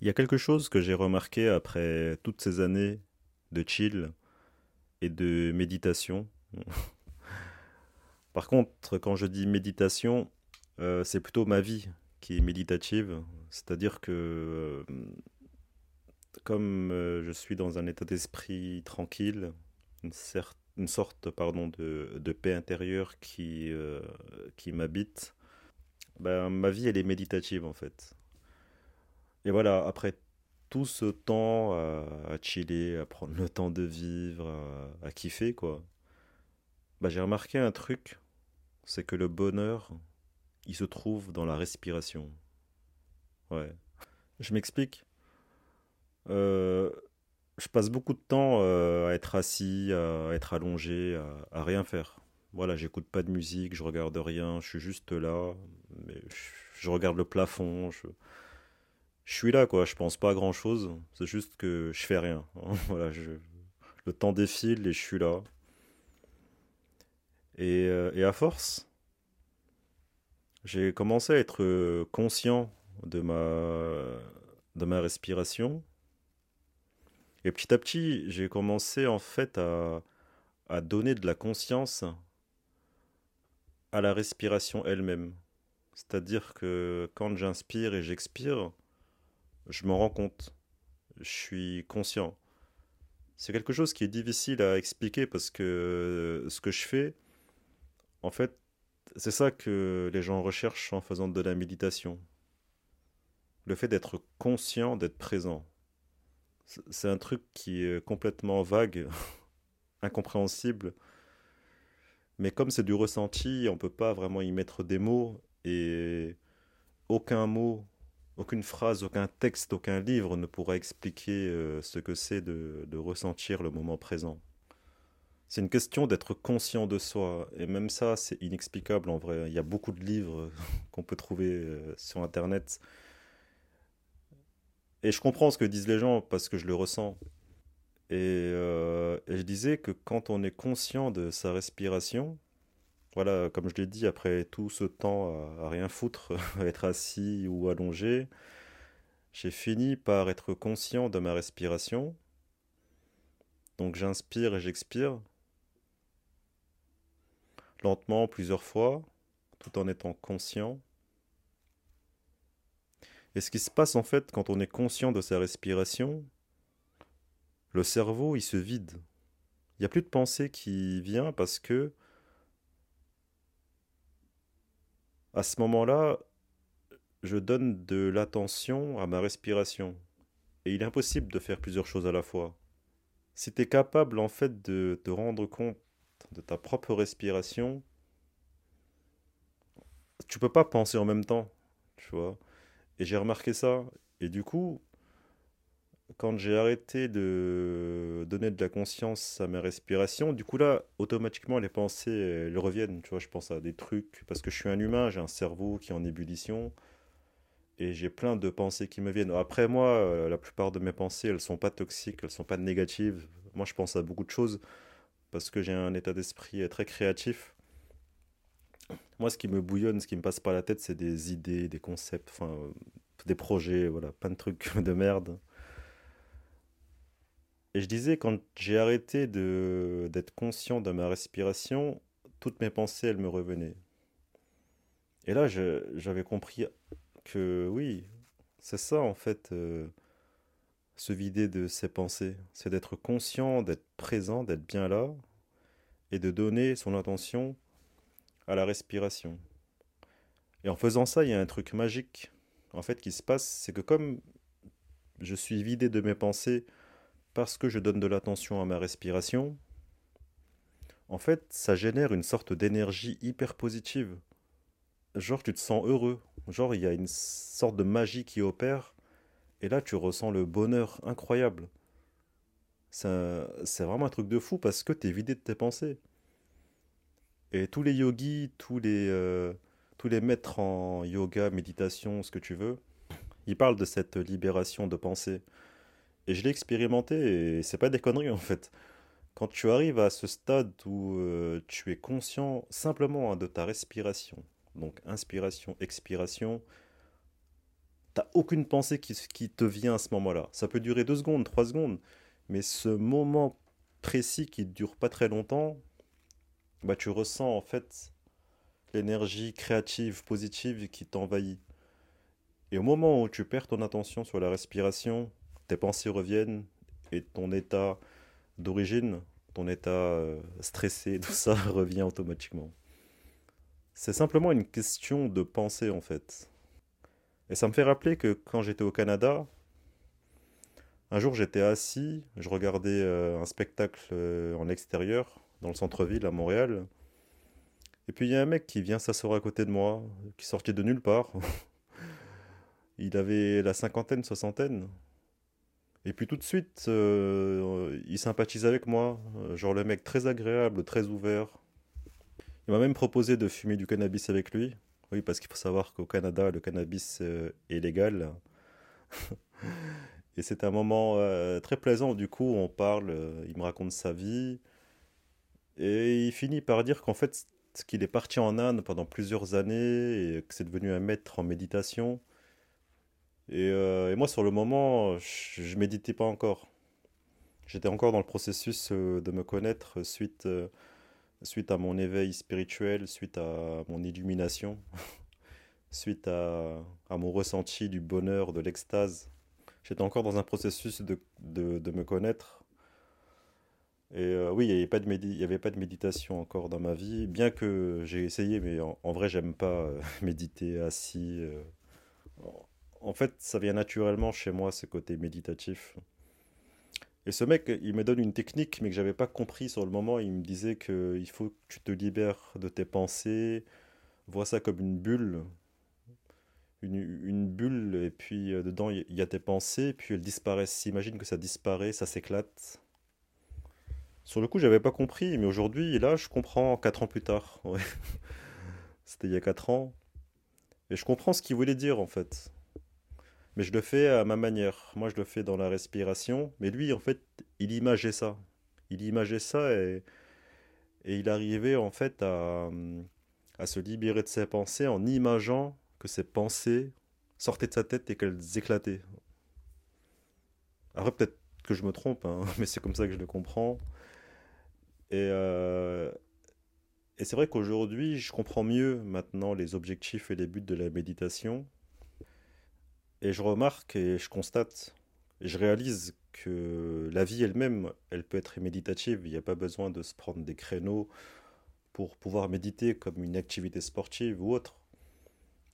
Il y a quelque chose que j'ai remarqué après toutes ces années de chill et de méditation. Par contre, quand je dis méditation, euh, c'est plutôt ma vie qui est méditative. C'est-à-dire que euh, comme euh, je suis dans un état d'esprit tranquille, une, sorte pardon, de, paix intérieure qui, qui m'habite, ben, ma vie elle est méditative en fait. Et voilà, après tout ce temps à, chiller, à prendre le temps de vivre, à, kiffer, quoi, bah, j'ai remarqué un truc, c'est que le bonheur, il se trouve dans la respiration. Ouais. Je m'explique. Euh, je passe beaucoup de temps euh, à être assis, à être allongé, à, rien faire. Voilà, j'écoute pas de musique, je regarde rien, je suis juste là, mais je, regarde le plafond, je suis là, quoi. Je pense pas à grand chose. C'est juste que je fais rien. voilà, le temps défile et je suis là. Et, euh, et à force, j'ai commencé à être conscient de ma, de ma respiration. Et petit à petit, j'ai commencé en fait à, à donner de la conscience à la respiration elle-même. C'est-à-dire que quand j'inspire et j'expire, je m'en rends compte. Je suis conscient. C'est quelque chose qui est difficile à expliquer parce que euh, ce que je fais, en fait, c'est ça que les gens recherchent en faisant de la méditation. Le fait d'être conscient, d'être présent. C'est un truc qui est complètement vague, incompréhensible. Mais comme c'est du ressenti, on ne peut pas vraiment y mettre des mots et aucun mot aucune phrase, aucun texte, aucun livre ne pourra expliquer euh, ce que c'est de, ressentir le moment présent. C'est une question d'être conscient de soi, et même ça, c'est inexplicable en vrai. Il y a beaucoup de livres qu'on peut trouver euh, sur Internet. Et je comprends ce que disent les gens parce que je le ressens. Et, euh, et je disais que quand on est conscient de sa respiration, voilà, comme je l'ai dit, après tout ce temps à, rien foutre, à être assis ou allongé, j'ai fini par être conscient de ma respiration. Donc j'inspire et j'expire lentement plusieurs fois, tout en étant conscient. Et ce qui se passe en fait quand on est conscient de sa respiration, le cerveau il se vide. Il n'y a plus de pensée qui vient parce que à ce moment-là, je donne de l'attention à ma respiration. Et il est impossible de faire plusieurs choses à la fois. Si tu es capable en fait de te rendre compte de ta propre respiration, tu peux pas penser en même temps, tu vois. Et j'ai remarqué ça. Et du coup, quand j'ai arrêté de donner de la conscience à mes respirations, du coup là, automatiquement, les pensées, elles reviennent. Tu vois, je pense à des trucs, parce que je suis un humain, j'ai un cerveau qui est en ébullition, et j'ai plein de pensées qui me viennent. Après, moi, euh, la plupart de mes pensées, elles sont pas toxiques, elles sont pas négatives. Moi, je pense à beaucoup de choses, parce que j'ai un état d'esprit très créatif. Moi, ce qui me bouillonne, ce qui me passe par la tête, c'est des idées, des concepts, enfin, des projets, voilà, plein de trucs de merde. Et je disais, quand j'ai arrêté de, d'être conscient de ma respiration, toutes mes pensées, elles me revenaient. Et là, j'avais compris que oui, c'est ça en fait, euh, se vider de ses pensées. C'est d'être conscient, d'être présent, d'être bien là, et de donner son attention à la respiration. Et en faisant ça, il y a un truc magique en fait qui se passe, c'est que comme je suis vidé de mes pensées, parce que je donne de l'attention à ma respiration, en fait, ça génère une sorte d'énergie hyper positive. Genre, tu te sens heureux. Genre, il y a une sorte de magie qui opère. Et là, tu ressens le bonheur incroyable. C'est vraiment un truc de fou parce que tu es vidé de tes pensées. Et tous les yogis, tous les, euh, tous les maîtres en yoga, méditation, ce que tu veux, ils parlent de cette libération de pensée. Et je l'ai expérimenté et c'est pas des conneries en fait. Quand tu arrives à ce stade où euh, tu es conscient simplement hein, de ta respiration, donc inspiration, expiration, t'as aucune pensée qui, qui te vient à ce moment-là. Ça peut durer deux secondes, trois secondes, mais ce moment précis qui dure pas très longtemps, bah, tu ressens en fait l'énergie créative, positive qui t'envahit. Et au moment où tu perds ton attention sur la respiration, tes pensées reviennent et ton état d'origine, ton état euh, stressé, tout ça revient automatiquement. C'est simplement une question de pensée en fait. Et ça me fait rappeler que quand j'étais au Canada, un jour j'étais assis, je regardais euh, un spectacle euh, en extérieur dans le centre-ville à Montréal. Et puis il y a un mec qui vient s'asseoir à côté de moi, qui sortait de nulle part. il avait la cinquantaine, soixantaine. Et puis tout de suite, euh, il sympathise avec moi. Genre le mec très agréable, très ouvert. Il m'a même proposé de fumer du cannabis avec lui. Oui, parce qu'il faut savoir qu'au Canada, le cannabis euh, est légal. Et c'est un moment euh, très plaisant. Du coup, on parle, il me raconte sa vie. Et il finit par dire qu'en fait, qu'il est parti en Inde pendant plusieurs années et que c'est devenu un maître en méditation. Et, euh, moi, sur le moment, je, ne méditais pas encore. J'étais encore dans le processus euh, de me connaître suite, euh, suite à mon éveil spirituel, suite à mon illumination, suite à, à, mon ressenti du bonheur, de l'extase. J'étais encore dans un processus de, de, de me connaître et oui, il n'y avait, pas de méditation encore dans ma vie, bien que j'ai essayé, mais en, vrai, j'aime pas méditer assis. En fait, ça vient naturellement chez moi, ce côté méditatif. Et ce mec, il me donne une technique, mais que j'avais pas compris sur le moment. Il me disait qu'il faut que tu te libères de tes pensées, vois ça comme une bulle. Une, bulle, et puis dedans, il y a tes pensées, puis elles disparaissent. Imagine que ça disparaît, ça s'éclate sur le coup, j'avais pas compris, mais aujourd'hui, là, je comprends 4 ans plus tard. C'était il y a 4 ans. Et je comprends ce qu'il voulait dire, en fait. Mais je le fais à ma manière. Moi, je le fais dans la respiration. Mais lui, en fait, il imageait ça. Il imageait ça et, il arrivait, en fait, à, à se libérer de ses pensées en imageant que ses pensées sortaient de sa tête et qu'elles éclataient. Après, peut-être que je me trompe, hein, mais c'est comme ça que je le comprends. Et, euh, et c'est vrai qu'aujourd'hui, je comprends mieux maintenant les objectifs et les buts de la méditation. Et je remarque et je constate, je réalise que la vie elle-même, elle peut être méditative. Il n'y a pas besoin de se prendre des créneaux pour pouvoir méditer comme une activité sportive ou autre.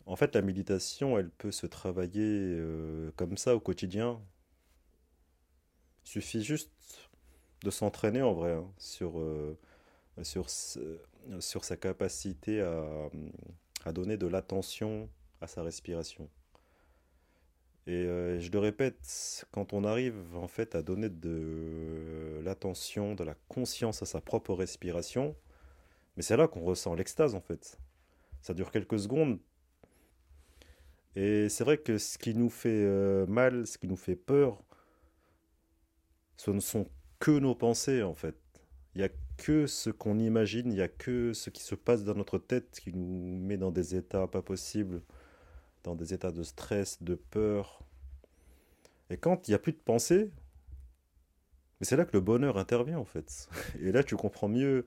En fait, la méditation, elle peut se travailler euh, comme ça au quotidien. Il suffit juste de s'entraîner en vrai hein, sur, euh, sur, sur sa capacité à, à donner de l'attention à sa respiration. Et euh, je le répète, quand on arrive en fait à donner de l'attention, de la conscience à sa propre respiration, mais c'est là qu'on ressent l'extase en fait. Ça dure quelques secondes. Et c'est vrai que ce qui nous fait euh, mal, ce qui nous fait peur, ce ne sont que nos pensées en fait. Il n'y a que ce qu'on imagine, il n'y a que ce qui se passe dans notre tête qui nous met dans des états pas possibles, dans des états de stress, de peur. Et quand il n'y a plus de pensée, c'est là que le bonheur intervient en fait. Et là tu comprends mieux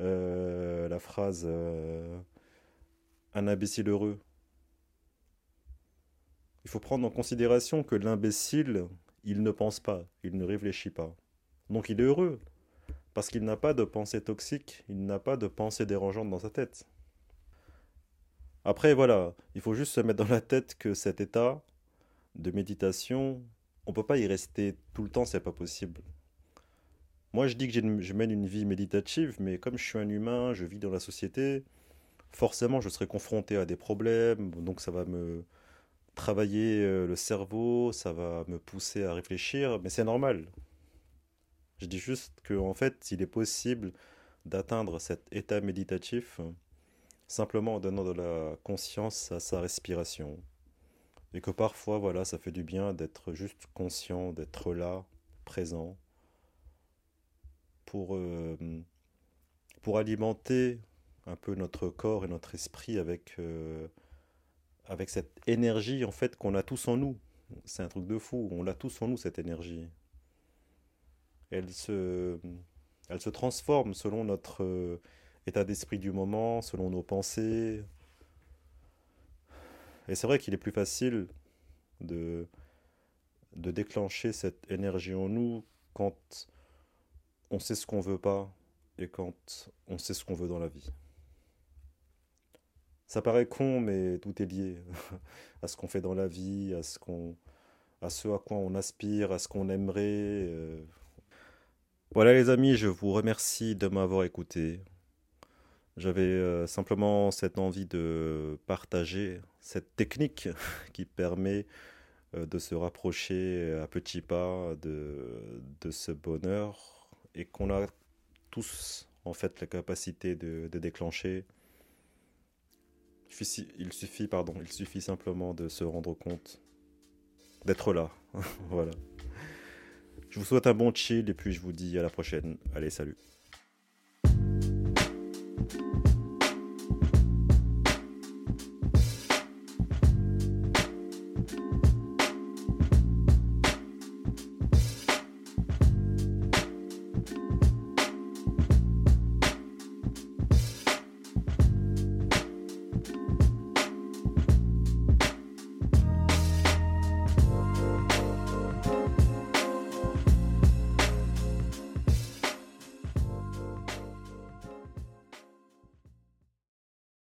euh, la phrase euh, un imbécile heureux. Il faut prendre en considération que l'imbécile, il ne pense pas, il ne réfléchit pas. Donc il est heureux, parce qu'il n'a pas de pensée toxique, il n'a pas de pensée dérangeante dans sa tête. Après, voilà, il faut juste se mettre dans la tête que cet état de méditation, on ne peut pas y rester tout le temps, c'est pas possible. moi je dis que je mène une vie méditative, mais comme je suis un humain, je vis dans la société, forcément je serai confronté à des problèmes, donc ça va me travailler euh, le cerveau, ça va me pousser à réfléchir, mais c'est normal. Je dis juste qu'en en fait, il est possible d'atteindre cet état méditatif simplement en donnant de la conscience à sa respiration. Et que parfois, voilà, ça fait du bien d'être juste conscient, d'être là, présent, pour, euh, pour alimenter un peu notre corps et notre esprit avec, euh, avec cette énergie en fait qu'on a tous en nous. C'est un truc de fou, on l'a tous en nous cette énergie. Elle se, elle se transforme selon notre état d'esprit du moment, selon nos pensées. Et c'est vrai qu'il est plus facile de, déclencher cette énergie en nous quand on sait ce qu'on veut pas et quand on sait ce qu'on veut dans la vie. Ça paraît con, mais tout est lié à ce qu'on fait dans la vie, à ce qu'on, à ce à quoi on aspire, à ce qu'on aimerait. Euh. Voilà les amis, je vous remercie de m'avoir écouté. J'avais euh, simplement cette envie de partager cette technique qui permet euh, de se rapprocher à petits pas de, ce bonheur et qu'on a tous en fait la capacité de, de déclencher. Il suffit, pardon, il suffit simplement de se rendre compte, d'être là. voilà. Je vous souhaite un bon chill et puis je vous dis à la prochaine. Allez, salut.